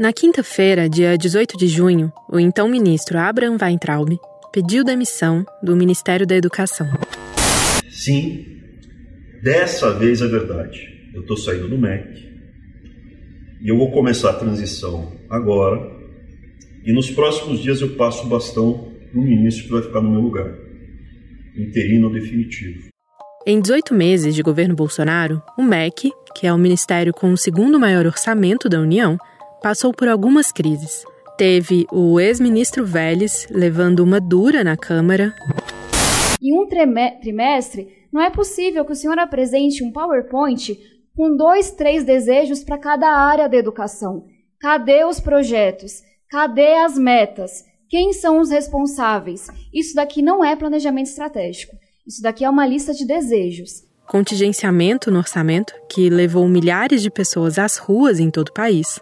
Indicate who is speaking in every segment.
Speaker 1: Na quinta-feira, dia 18 de junho, o então ministro Abraham Weintraub pediu demissão do Ministério da Educação.
Speaker 2: Sim, dessa vez é verdade. Eu estou saindo do MEC e eu vou começar a transição agora. E nos próximos dias eu passo o bastão no ministro que vai ficar no meu lugar, interino definitivo.
Speaker 1: Em 18 meses de governo Bolsonaro, o MEC, que é o ministério com o segundo maior orçamento da União, passou por algumas crises. Teve o ex-ministro Vélez levando uma dura na Câmara.
Speaker 3: Em um trimestre, não é possível que o senhor apresente um PowerPoint com dois, três desejos para cada área da educação. Cadê os projetos? Cadê as metas? Quem são os responsáveis? Isso daqui não é planejamento estratégico. Isso daqui é uma lista de desejos.
Speaker 1: Contingenciamento no orçamento que levou milhares de pessoas às ruas em todo o país.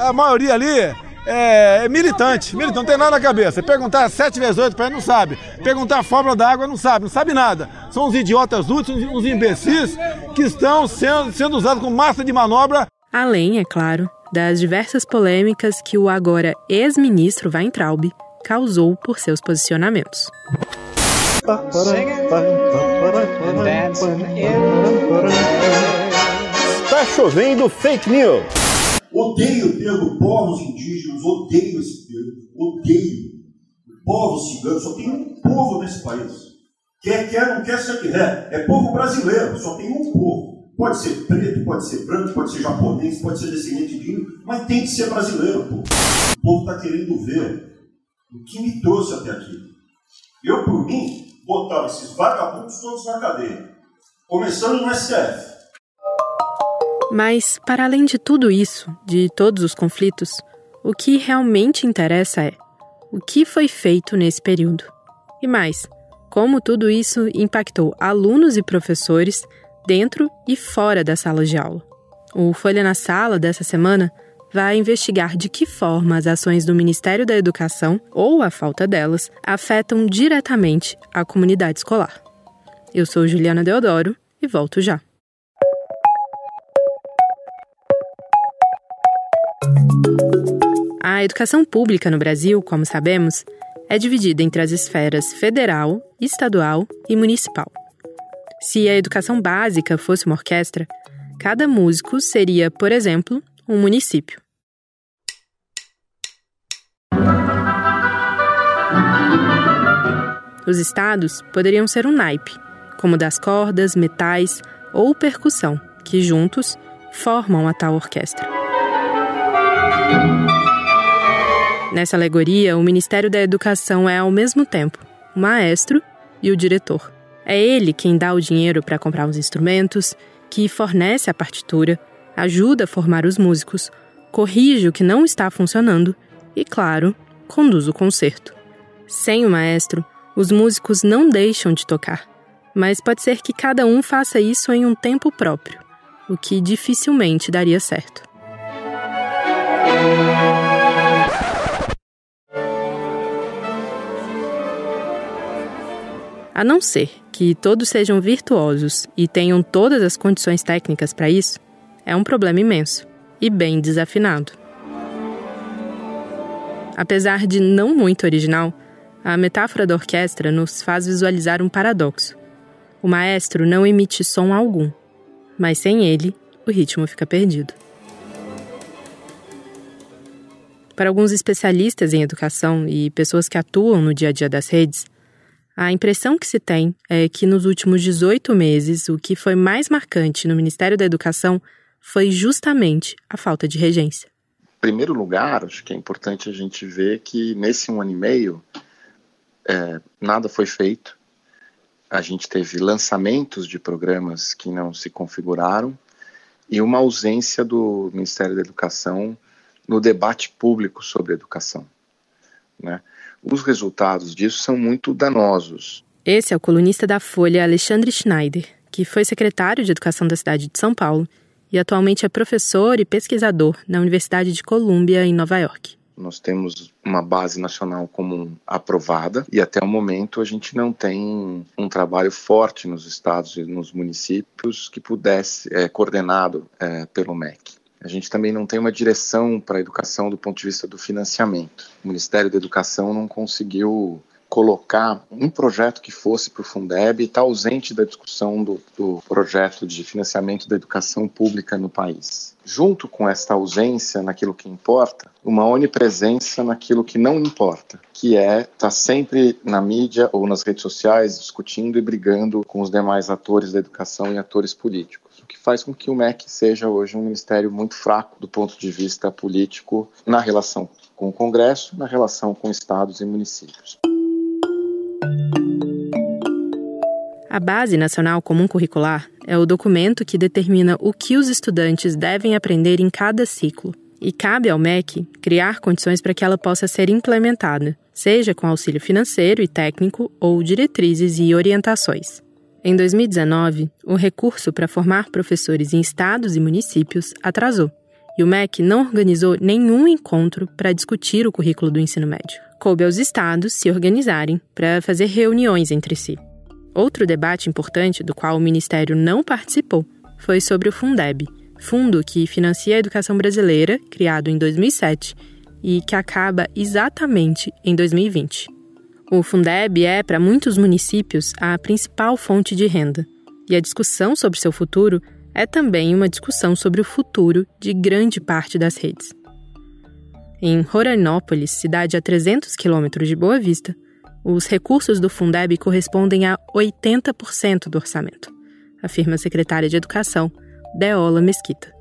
Speaker 4: A maioria ali é, é militante, militante, não tem nada na cabeça. Perguntar 7 vezes 8 para ele não sabe. Perguntar a fórmula da água não sabe, não sabe nada. São os idiotas úteis, os imbecis que estão sendo, sendo usados como massa de manobra.
Speaker 1: Além, é claro, das diversas polêmicas que o agora ex-ministro Weintraub causou por seus posicionamentos.
Speaker 5: Está chovendo fake news.
Speaker 6: Odeio o termo povos indígenas, odeio esse termo, odeio. Povo cigano, só tem um povo nesse país. Quer, quer, não quer ser que é. É povo brasileiro, só tem um povo. Pode ser preto, pode ser branco, pode ser japonês, pode ser descendente de índio, mas tem que ser brasileiro, pô. O povo está querendo ver o que me trouxe até aqui. Eu, por mim, botava esses vagabundos todos na cadeia. Começando no STF.
Speaker 1: Mas, para além de tudo isso, de todos os conflitos, o que realmente interessa é o que foi feito nesse período. E mais, como tudo isso impactou alunos e professores dentro e fora das salas de aula. O Folha na Sala dessa semana vai investigar de que forma as ações do Ministério da Educação, ou a falta delas, afetam diretamente a comunidade escolar. Eu sou Juliana Deodoro e volto já. A educação pública no Brasil, como sabemos, é dividida entre as esferas federal, estadual e municipal. Se a educação básica fosse uma orquestra, cada músico seria, por exemplo, um município. Os estados poderiam ser um naipe, como das cordas, metais ou percussão, que juntos formam a tal orquestra. Nessa alegoria, o Ministério da Educação é, ao mesmo tempo, o maestro e o diretor. É ele quem dá o dinheiro para comprar os instrumentos, que fornece a partitura, ajuda a formar os músicos, corrige o que não está funcionando e, claro, conduz o concerto. Sem o maestro, os músicos não deixam de tocar, mas pode ser que cada um faça isso em um tempo próprio, o que dificilmente daria certo. A não ser que todos sejam virtuosos e tenham todas as condições técnicas para isso, é um problema imenso e bem desafinado. Apesar de não muito original, a metáfora da orquestra nos faz visualizar um paradoxo. O maestro não emite som algum, mas sem ele, o ritmo fica perdido. Para alguns especialistas em educação e pessoas que atuam no dia a dia das redes, a impressão que se tem é que nos últimos 18 meses, o que foi mais marcante no Ministério da Educação foi justamente a falta de regência.
Speaker 7: Em primeiro lugar, acho que é importante a gente ver que nesse um ano e meio é, nada foi feito. A gente teve lançamentos de programas que não se configuraram e uma ausência do Ministério da Educação no debate público sobre educação. Né? Os resultados disso são muito danosos.
Speaker 1: Esse é o colunista da Folha Alexandre Schneider, que foi secretário de Educação da cidade de São Paulo e atualmente é professor e pesquisador na Universidade de Colômbia, em Nova York.
Speaker 7: Nós temos uma base nacional comum aprovada e até o momento a gente não tem um trabalho forte nos estados e nos municípios que pudesse, é, coordenado é, pelo MEC. A gente também não tem uma direção para a educação do ponto de vista do financiamento. O Ministério da Educação não conseguiu colocar um projeto que fosse para o Fundeb e está ausente da discussão do, do, projeto de financiamento da educação pública no país. Junto com esta ausência naquilo que importa, uma onipresença naquilo que não importa, que é estar tá sempre na mídia ou nas redes sociais discutindo e brigando com os demais atores da educação e atores políticos, que faz com que o MEC seja hoje um ministério muito fraco do ponto de vista político na relação com o Congresso, na relação com estados e municípios.
Speaker 1: A Base Nacional Comum Curricular é o documento que determina o que os estudantes devem aprender em cada ciclo. E cabe ao MEC criar condições para que ela possa ser implementada, seja com auxílio financeiro e técnico ou diretrizes e orientações. Em 2019, o recurso para formar professores em estados e municípios atrasou, e o MEC não organizou nenhum encontro para discutir o currículo do ensino médio. Coube aos estados se organizarem para fazer reuniões entre si. Outro debate importante do qual o Ministério não participou foi sobre o Fundeb, fundo que financia a educação brasileira, criado em 2007 e que acaba exatamente em 2020. O Fundeb é, para muitos municípios, a principal fonte de renda, e a discussão sobre seu futuro é também uma discussão sobre o futuro de grande parte das redes. Em Rorainópolis, cidade a 300 quilômetros de Boa Vista, os recursos do Fundeb correspondem a 80% do orçamento, afirma a secretária de Educação, Deola Mesquita.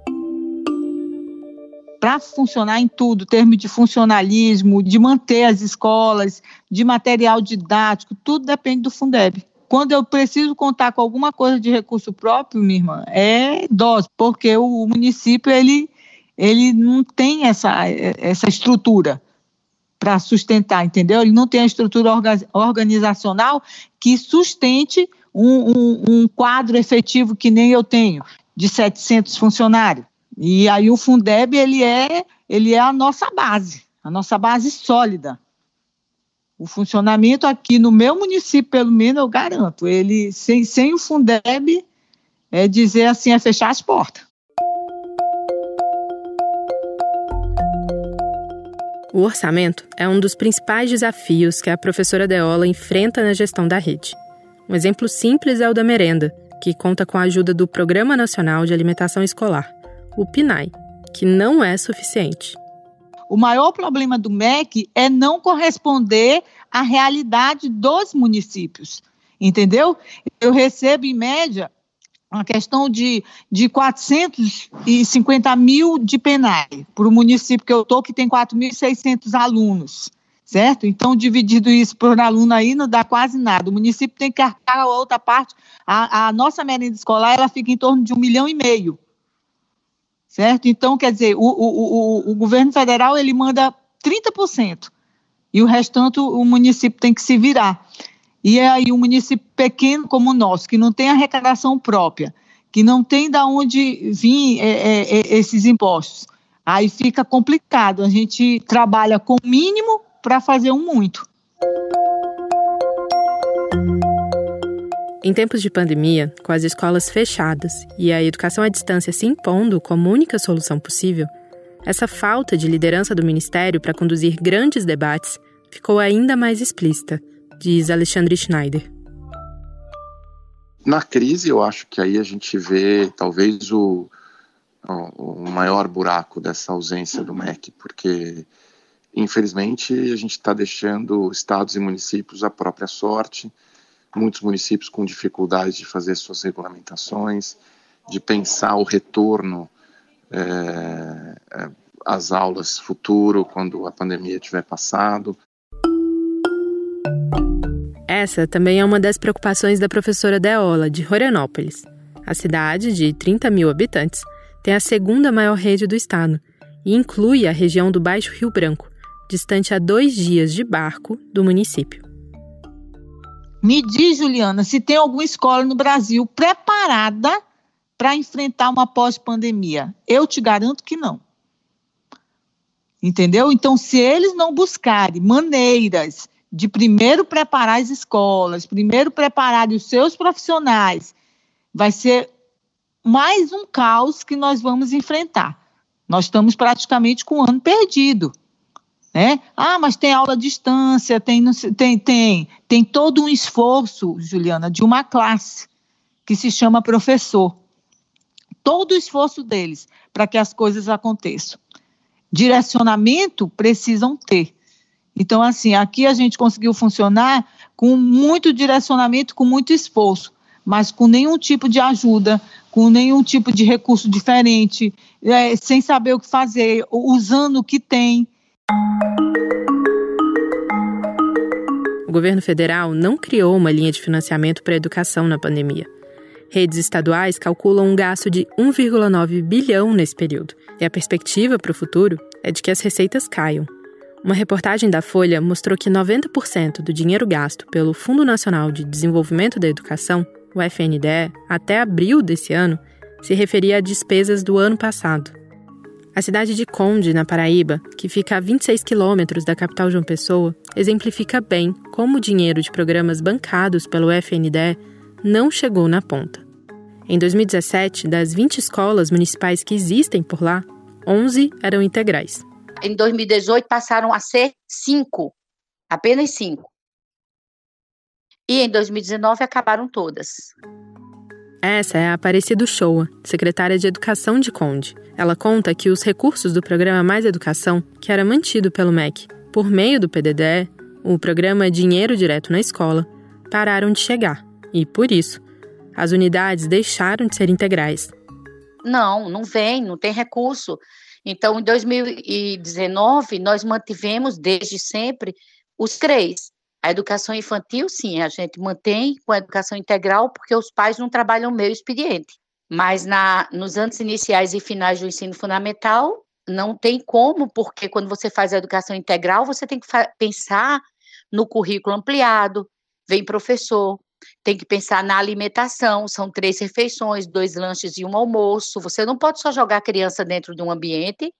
Speaker 8: Para funcionar em tudo, termo de funcionalismo, de manter as escolas, de material didático, tudo depende do Fundeb. Quando eu preciso contar com alguma coisa de recurso próprio, minha irmã, é dose, porque o município ele, ele não tem essa, essa estrutura para sustentar, entendeu? Ele não tem a estrutura organizacional que sustente um, um, um, quadro efetivo que nem eu tenho, de 700 funcionários. E aí o Fundeb, ele é, ele é a nossa base, a nossa base sólida. O funcionamento aqui no meu município, pelo menos, eu garanto, ele, sem, sem o Fundeb, é dizer assim, é fechar as portas.
Speaker 1: O orçamento é um dos principais desafios que a professora Deola enfrenta na gestão da rede. Um exemplo simples é o da merenda, que conta com a ajuda do Programa Nacional de Alimentação Escolar, o PNAE, que não é suficiente.
Speaker 8: O maior problema do MEC é não corresponder à realidade dos municípios, entendeu? Eu recebo, em média, uma questão de, de 450 mil de PENAI, para o município que eu estou, que tem 4.600 alunos, certo? Então, dividido isso por aluno aí, não dá quase nada. O município tem que arcar a outra parte. A, a nossa merenda escolar, ela fica em torno de um milhão e meio, certo? Então, quer dizer, o, o, o, o governo federal, ele manda 30%, e o restante o município tem que se virar. E é aí um município pequeno como o nosso, que não tem arrecadação própria, que não tem de onde vir é, é, é, esses impostos, aí fica complicado. A gente trabalha com o mínimo para fazer um muito.
Speaker 1: Em tempos de pandemia, com as escolas fechadas e a educação à distância se impondo como única solução possível, essa falta de liderança do Ministério para conduzir grandes debates ficou ainda mais explícita diz Alexandre Schneider.
Speaker 7: Na crise, eu acho que aí a gente vê talvez o, o maior buraco dessa ausência do MEC, porque infelizmente a gente está deixando estados e municípios à própria sorte, muitos municípios com dificuldades de fazer suas regulamentações, de pensar o retorno é, às aulas futuro, quando a pandemia tiver passado.
Speaker 1: Essa também é uma das preocupações da professora Deola, de Roranópolis. A cidade, de 30 mil habitantes, tem a segunda maior rede do estado e inclui a região do Baixo Rio Branco, distante a dois dias de barco do município.
Speaker 8: Me diz, Juliana, se tem alguma escola no Brasil preparada para enfrentar uma pós-pandemia. Eu te garanto que não. Entendeu? Então, se eles não buscarem maneiras de primeiro preparar as escolas, primeiro preparar os seus profissionais, vai ser mais um caos que nós vamos enfrentar. Nós estamos praticamente com um ano perdido. Né? Ah, mas tem aula à distância, tem, tem, tem, tem todo um esforço, Juliana, de uma classe que se chama professor. Todo o esforço deles para que as coisas aconteçam. Direcionamento precisam ter. Então, assim, aqui a gente conseguiu funcionar com muito direcionamento, com muito esforço, mas com nenhum tipo de ajuda, com nenhum tipo de recurso diferente, é, sem saber o que fazer, usando o que tem.
Speaker 1: O governo federal não criou uma linha de financiamento para a educação na pandemia. Redes estaduais calculam um gasto de 1,9 bilhão nesse período, e a perspectiva para o futuro é de que as receitas caiam. Uma reportagem da Folha mostrou que 90% do dinheiro gasto pelo Fundo Nacional de Desenvolvimento da Educação, o FNDE, até abril desse ano, se referia a despesas do ano passado. A cidade de Conde, na Paraíba, que fica a 26 quilômetros da capital João Pessoa, exemplifica bem como o dinheiro de programas bancados pelo FNDE não chegou na ponta. Em 2017, das 20 escolas municipais que existem por lá, 11 eram integrais.
Speaker 9: Em 2018 passaram a ser cinco, apenas cinco. E em 2019 acabaram todas.
Speaker 1: Essa é a Aparecida Showa, secretária de Educação de Conde. Ela conta que os recursos do programa Mais Educação, que era mantido pelo MEC por meio do PDDE, o programa Dinheiro Direto na Escola, pararam de chegar. E, por isso, as unidades deixaram de ser integrais.
Speaker 9: Não, não vem, não tem recurso. Então, em 2019, nós mantivemos desde sempre os três. A educação infantil, sim, a gente mantém com a educação integral, porque os pais não trabalham meio expediente. Mas na, nos anos iniciais e finais do ensino fundamental, não tem como, porque quando você faz a educação integral, você tem que pensar no currículo ampliado, vem professor, tem que pensar na alimentação, são três refeições, dois lanches e um almoço. Você não pode só jogar a criança dentro de um ambiente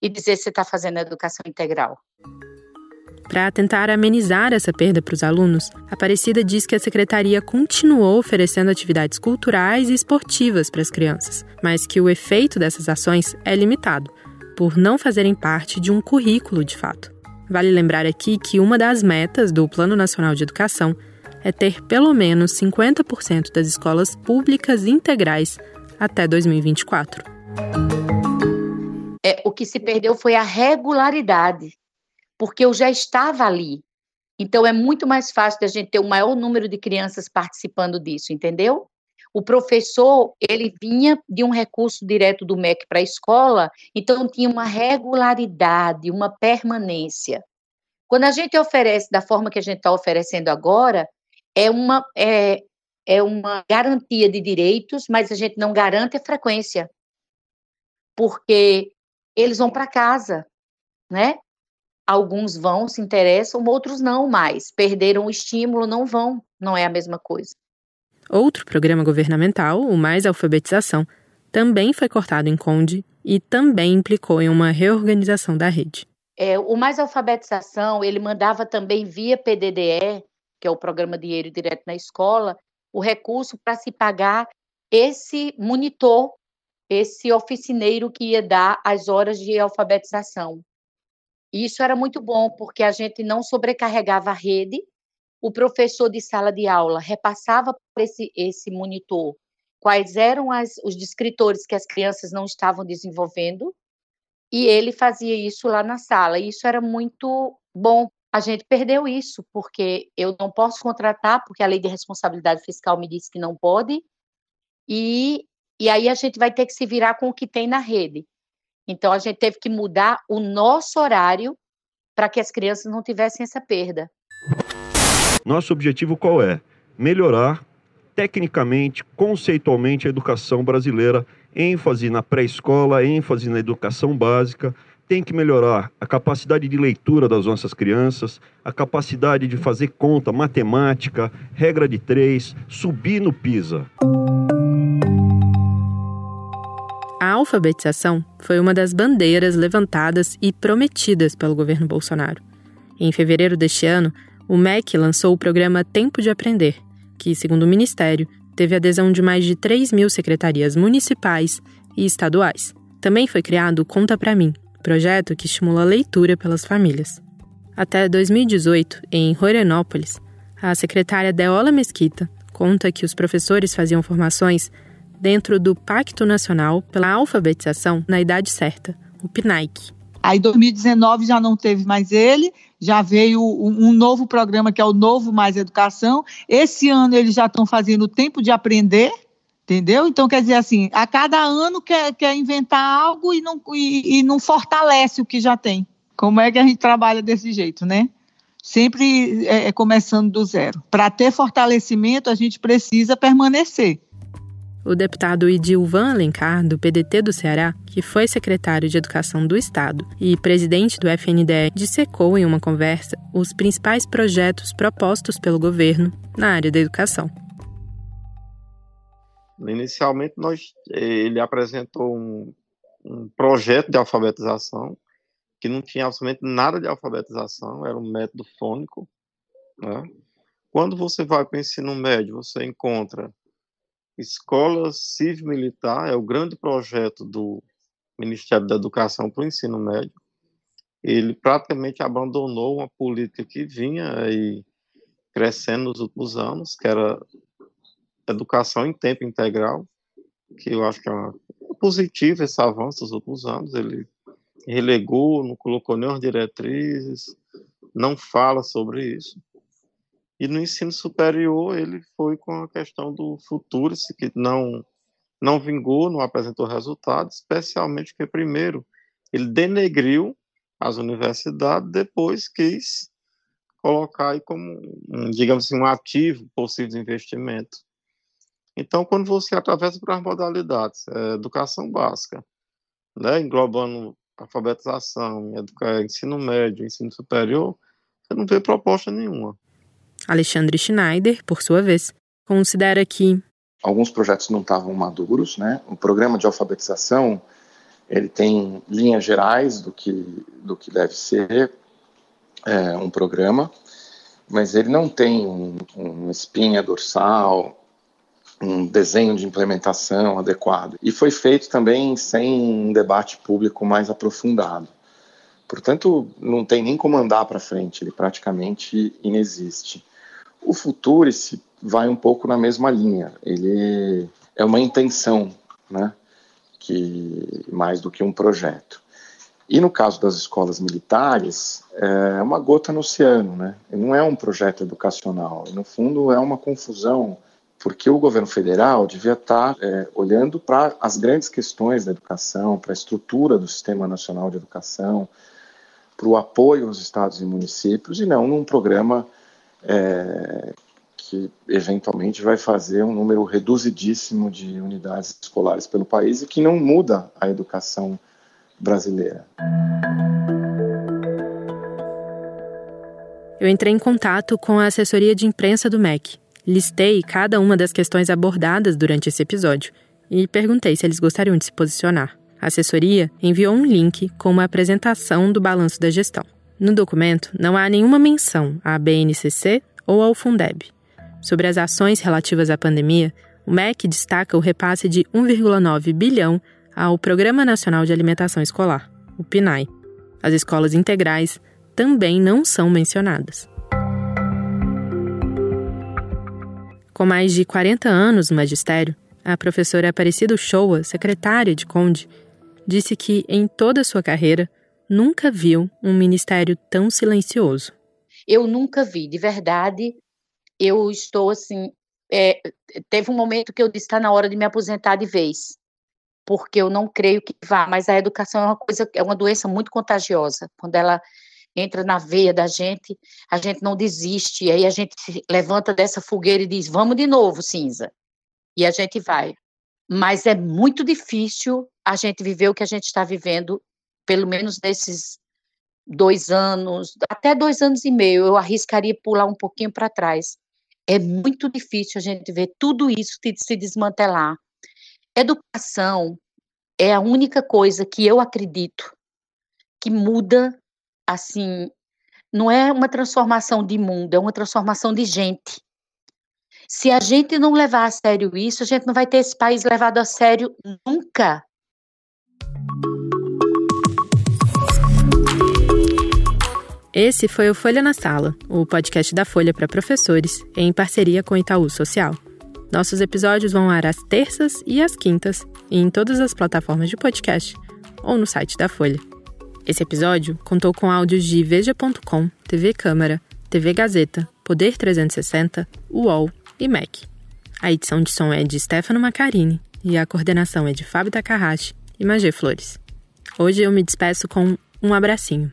Speaker 9: e dizer que você está fazendo a educação integral.
Speaker 1: Para tentar amenizar essa perda para os alunos, Aparecida diz que a secretaria continuou oferecendo atividades culturais e esportivas para as crianças, mas que o efeito dessas ações é limitado, por não fazerem parte de um currículo de fato. Vale lembrar aqui que uma das metas do Plano Nacional de Educação é ter pelo menos 50% das escolas públicas integrais até 2024.
Speaker 9: É, o que se perdeu foi a regularidade, porque eu já estava ali. Então é muito mais fácil da gente ter o maior número de crianças participando disso, entendeu? O professor, ele vinha de um recurso direto do MEC para a escola, então tinha uma regularidade, uma permanência. Quando a gente oferece da forma que a gente está oferecendo agora, é uma, é, é uma garantia de direitos, mas a gente não garante a frequência, porque eles vão para casa, né? Alguns vão, se interessam, outros não mais. Perderam o estímulo, não vão. Não é a mesma coisa.
Speaker 1: Outro programa governamental, o Mais Alfabetização, também foi cortado em Conde e também implicou em uma reorganização da rede.
Speaker 9: É, o Mais Alfabetização, ele mandava também via PDDE que é o programa Dinheiro Direto na Escola, o recurso para se pagar esse monitor, esse oficineiro que ia dar as horas de alfabetização. Isso era muito bom, porque a gente não sobrecarregava a rede, o professor de sala de aula repassava para esse, esse monitor quais eram as, os descritores que as crianças não estavam desenvolvendo, e ele fazia isso lá na sala. E isso era muito bom, a gente perdeu isso, porque eu não posso contratar, porque a lei de responsabilidade fiscal me disse que não pode, e, e aí a gente vai ter que se virar com o que tem na rede. Então, a gente teve que mudar o nosso horário para que as crianças não tivessem essa perda.
Speaker 2: Nosso objetivo qual é? Melhorar tecnicamente, conceitualmente a educação brasileira, ênfase na pré-escola, ênfase na educação básica, tem que melhorar a capacidade de leitura das nossas crianças, a capacidade de fazer conta, matemática, regra de três, subir no PISA.
Speaker 1: Alfabetização foi uma das bandeiras levantadas e prometidas pelo governo Bolsonaro. Em fevereiro deste ano, o MEC lançou o programa Tempo de Aprender, que, segundo o Ministério, teve adesão de mais de 3 mil secretarias municipais e estaduais. Também foi criado o Conta Pra Mim, projeto que estimula a leitura pelas famílias. Até 2018, em Rorenópolis, a secretária Deola Mesquita conta que os professores faziam formações dentro do Pacto Nacional pela Alfabetização na Idade Certa, o PNAIC.
Speaker 8: Aí, em 2019, já não teve mais ele, já veio um, novo programa que é o Novo Mais Educação. Esse ano eles já estão fazendo o Tempo de Aprender, entendeu? Então, quer dizer assim, a cada ano quer, quer inventar algo e não, e, e não fortalece o que já tem. Como é que a gente trabalha desse jeito, né? Sempre é, é começando do zero. Para ter fortalecimento, a gente precisa permanecer.
Speaker 1: O deputado Idilvan Alencar, do PDT do Ceará, que foi secretário de Educação do Estado e presidente do FNDE, dissecou em uma conversa os principais projetos propostos pelo governo na área da educação.
Speaker 10: Inicialmente, nós, ele apresentou um, um projeto de alfabetização que não tinha absolutamente nada de alfabetização, era um método fônico. Né? Quando você vai para o ensino médio, você encontra Escola Civil-Militar, é o grande projeto do Ministério da Educação para o ensino médio. Ele praticamente abandonou uma política que vinha aí crescendo nos últimos anos, que era educação em tempo integral, que eu acho que é uma, positivo esse avanço dos últimos anos. Ele relegou, não colocou nenhuma diretrizes, não fala sobre isso. E no ensino superior ele foi com a questão do futuro, que não não vingou, não apresentou resultados, especialmente porque primeiro ele denegriu as universidades, depois quis colocar aí como, digamos assim, um ativo possível de investimento. Então, quando você atravessa para as modalidades, é, educação básica, né, englobando alfabetização, ensino médio, ensino superior, você não vê proposta nenhuma.
Speaker 1: Alexandre Schneider, por sua vez, considera que
Speaker 7: alguns projetos não estavam maduros, né? O programa de alfabetização ele tem linhas gerais do que do que deve ser é, um programa, mas ele não tem um, um espinha dorsal, um desenho de implementação adequado. E foi feito também sem um debate público mais aprofundado. Portanto, não tem nem como andar para frente, ele praticamente inexiste. O Futurice vai um pouco na mesma linha. Ele é uma intenção, né, que mais do que um projeto. E no caso das escolas militares, é uma gota no oceano, né? Não é um projeto educacional. No fundo, é uma confusão porque o governo federal devia estar é, olhando para as grandes questões da educação, para a estrutura do Sistema Nacional de Educação, para o apoio aos estados e municípios, e não num programa é, que eventualmente vai fazer um número reduzidíssimo de unidades escolares pelo país e que não muda a educação brasileira.
Speaker 1: Eu entrei em contato com a assessoria de imprensa do MEC Listei cada uma das questões abordadas durante esse episódio e perguntei se eles gostariam de se posicionar. A assessoria enviou um link com uma apresentação do balanço da gestão. No documento, não há nenhuma menção à BNCC ou ao Fundeb. Sobre as ações relativas à pandemia, o MEC destaca o repasse de 1,9 bilhão ao Programa Nacional de Alimentação Escolar, o PNAE. As escolas integrais também não são mencionadas. Com mais de 40 anos no magistério, a professora Aparecida Showa, secretária de Conde, disse que em toda a sua carreira nunca viu um ministério tão silencioso.
Speaker 9: Eu nunca vi, de verdade. Eu estou assim. É, teve um momento que eu disse está na hora de me aposentar de vez, porque eu não creio que vá. Mas a educação é uma coisa, é uma doença muito contagiosa. Quando ela entra na veia da gente, a gente não desiste, aí a gente se levanta dessa fogueira e diz: vamos de novo, cinza. E a gente vai. Mas é muito difícil a gente viver o que a gente está vivendo, pelo menos nesses dois anos, até dois anos e meio, eu arriscaria pular um pouquinho para trás. É muito difícil a gente ver tudo isso se desmantelar. Educação é a única coisa que eu acredito que muda assim, não é uma transformação de mundo, é uma transformação de gente. Se a gente não levar a sério isso, a gente não vai ter esse país levado a sério nunca.
Speaker 1: Esse foi o Folha na Sala, o podcast da Folha para professores, em parceria com Itaú Social. Nossos episódios vão ar às terças e às quintas, em todas as plataformas de podcast ou no site da Folha. Esse episódio contou com áudios de Veja.com, TV Câmara, TV Gazeta, Poder 360, UOL e MEC. A edição de som é de Stefano Macarini e a coordenação é de Fábio Takahashi e Magê Flores. Hoje eu me despeço com um abracinho.